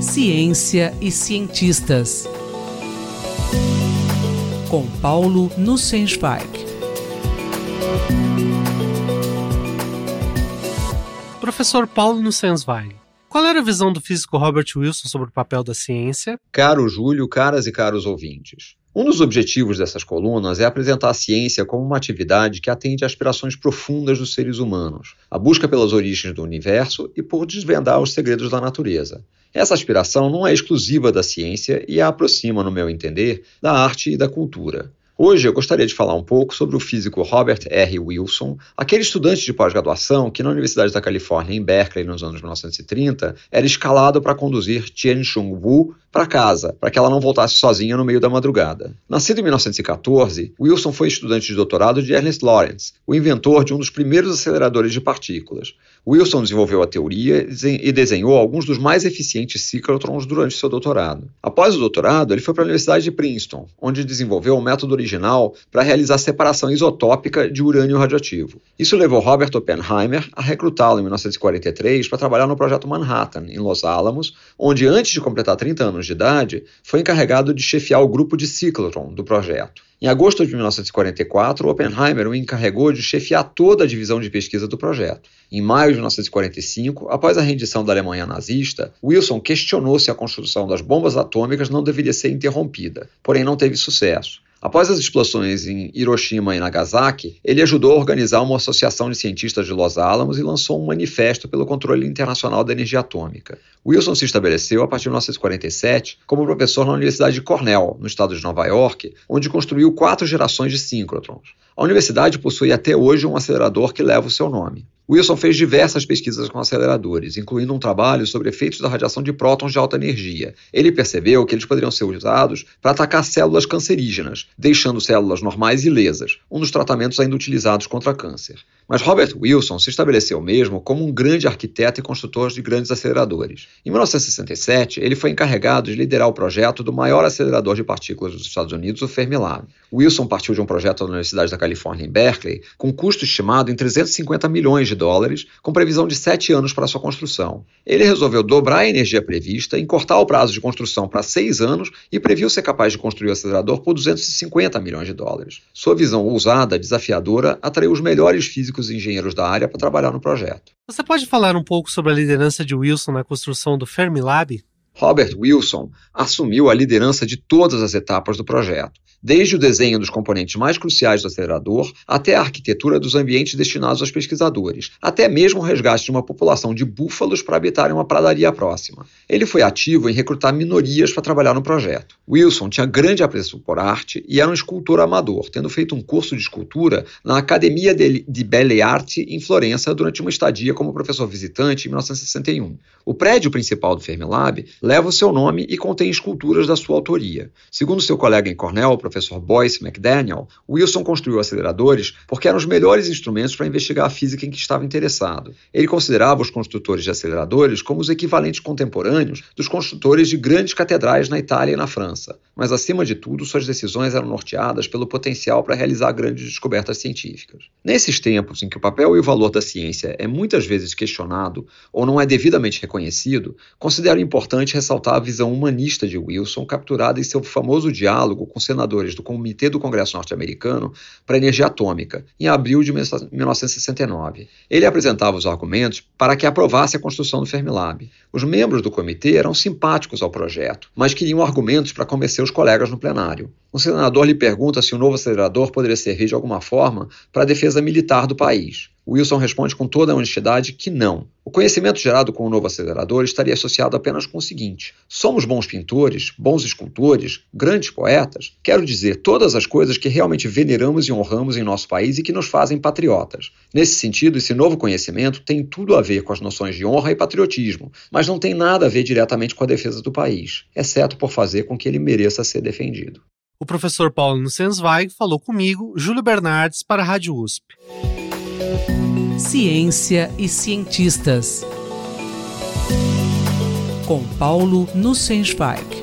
Ciência e cientistas. Com Paulo Nussensweig. Professor Paulo Nussensweig, qual era a visão do físico Robert Wilson sobre o papel da ciência? Caro Júlio, caras e caros ouvintes. Um dos objetivos dessas colunas é apresentar a ciência como uma atividade que atende a aspirações profundas dos seres humanos, a busca pelas origens do universo e por desvendar os segredos da natureza. Essa aspiração não é exclusiva da ciência e a aproxima, no meu entender, da arte e da cultura. Hoje eu gostaria de falar um pouco sobre o físico Robert R. Wilson, aquele estudante de pós-graduação que na Universidade da Califórnia em Berkeley nos anos 1930 era escalado para conduzir Tien Chung Wu para casa, para que ela não voltasse sozinha no meio da madrugada. Nascido em 1914, Wilson foi estudante de doutorado de Ernest Lawrence, o inventor de um dos primeiros aceleradores de partículas. Wilson desenvolveu a teoria e desenhou alguns dos mais eficientes ciclotrons durante seu doutorado. Após o doutorado, ele foi para a Universidade de Princeton, onde desenvolveu o método original para realizar a separação isotópica de urânio radioativo. Isso levou Robert Oppenheimer a recrutá-lo em 1943 para trabalhar no projeto Manhattan, em Los Alamos, onde, antes de completar 30 anos de idade, foi encarregado de chefiar o grupo de ciclotron do projeto. Em agosto de 1944, Oppenheimer o encarregou de chefiar toda a divisão de pesquisa do projeto. Em maio de 1945, após a rendição da Alemanha nazista, Wilson questionou se a construção das bombas atômicas não deveria ser interrompida, porém não teve sucesso. Após as explosões em Hiroshima e Nagasaki, ele ajudou a organizar uma associação de cientistas de Los Alamos e lançou um manifesto pelo controle internacional da energia atômica. Wilson se estabeleceu a partir de 1947 como professor na Universidade de Cornell, no estado de Nova York, onde construiu quatro gerações de síncrotrons. A universidade possui até hoje um acelerador que leva o seu nome. Wilson fez diversas pesquisas com aceleradores, incluindo um trabalho sobre efeitos da radiação de prótons de alta energia. Ele percebeu que eles poderiam ser usados para atacar células cancerígenas, deixando células normais ilesas, um dos tratamentos ainda utilizados contra câncer. Mas Robert Wilson se estabeleceu mesmo como um grande arquiteto e construtor de grandes aceleradores. Em 1967, ele foi encarregado de liderar o projeto do maior acelerador de partículas dos Estados Unidos, o Fermilab. Wilson partiu de um projeto da Universidade da Califórnia em Berkeley, com custo estimado em 350 milhões de dólares, com previsão de sete anos para sua construção. Ele resolveu dobrar a energia prevista, encurtar o prazo de construção para seis anos e previu ser capaz de construir o acelerador por 250 milhões de dólares. Sua visão ousada, desafiadora, atraiu os melhores físicos e engenheiros da área para trabalhar no projeto. Você pode falar um pouco sobre a liderança de Wilson na construção do Fermilab? Robert Wilson assumiu a liderança de todas as etapas do projeto, desde o desenho dos componentes mais cruciais do acelerador até a arquitetura dos ambientes destinados aos pesquisadores, até mesmo o resgate de uma população de búfalos para habitar em uma pradaria próxima. Ele foi ativo em recrutar minorias para trabalhar no projeto. Wilson tinha grande apreço por arte e era um escultor amador, tendo feito um curso de escultura na Academia de, Belle Arti em Florença durante uma estadia como professor visitante em 1961. O prédio principal do Fermilab leva o seu nome e contém esculturas da sua autoria. Segundo seu colega em Cornell, professor Boyce McDaniel, Wilson construiu aceleradores porque eram os melhores instrumentos para investigar a física em que estava interessado. Ele considerava os construtores de aceleradores como os equivalentes contemporâneos dos construtores de grandes catedrais na Itália e na França. Mas, acima de tudo, suas decisões eram norteadas pelo potencial para realizar grandes descobertas científicas. Nesses tempos em que o papel e o valor da ciência é muitas vezes questionado ou não é devidamente reconhecido, considero importante ressaltar a visão humanista de Wilson, capturada em seu famoso diálogo com senadores do Comitê do Congresso Norte-Americano para a Energia Atômica, em abril de 1969. Ele apresentava os argumentos para que aprovasse a construção do Fermilab. Os membros do comitê eram simpáticos ao projeto, mas queriam argumentos para convencer os colegas no plenário. Um senador lhe pergunta se o novo acelerador poderia servir de alguma forma para a defesa militar do país. Wilson responde com toda a honestidade que não. O conhecimento gerado com o novo acelerador estaria associado apenas com o seguinte: somos bons pintores, bons escultores, grandes poetas, quero dizer, todas as coisas que realmente veneramos e honramos em nosso país e que nos fazem patriotas. Nesse sentido, esse novo conhecimento tem tudo a ver com as noções de honra e patriotismo, mas não tem nada a ver diretamente com a defesa do país, exceto por fazer com que ele mereça ser defendido. O professor Paulo Nussensweig falou comigo, Júlio Bernardes, para a Rádio USP. Ciência e cientistas. Com Paulo Nussensweig.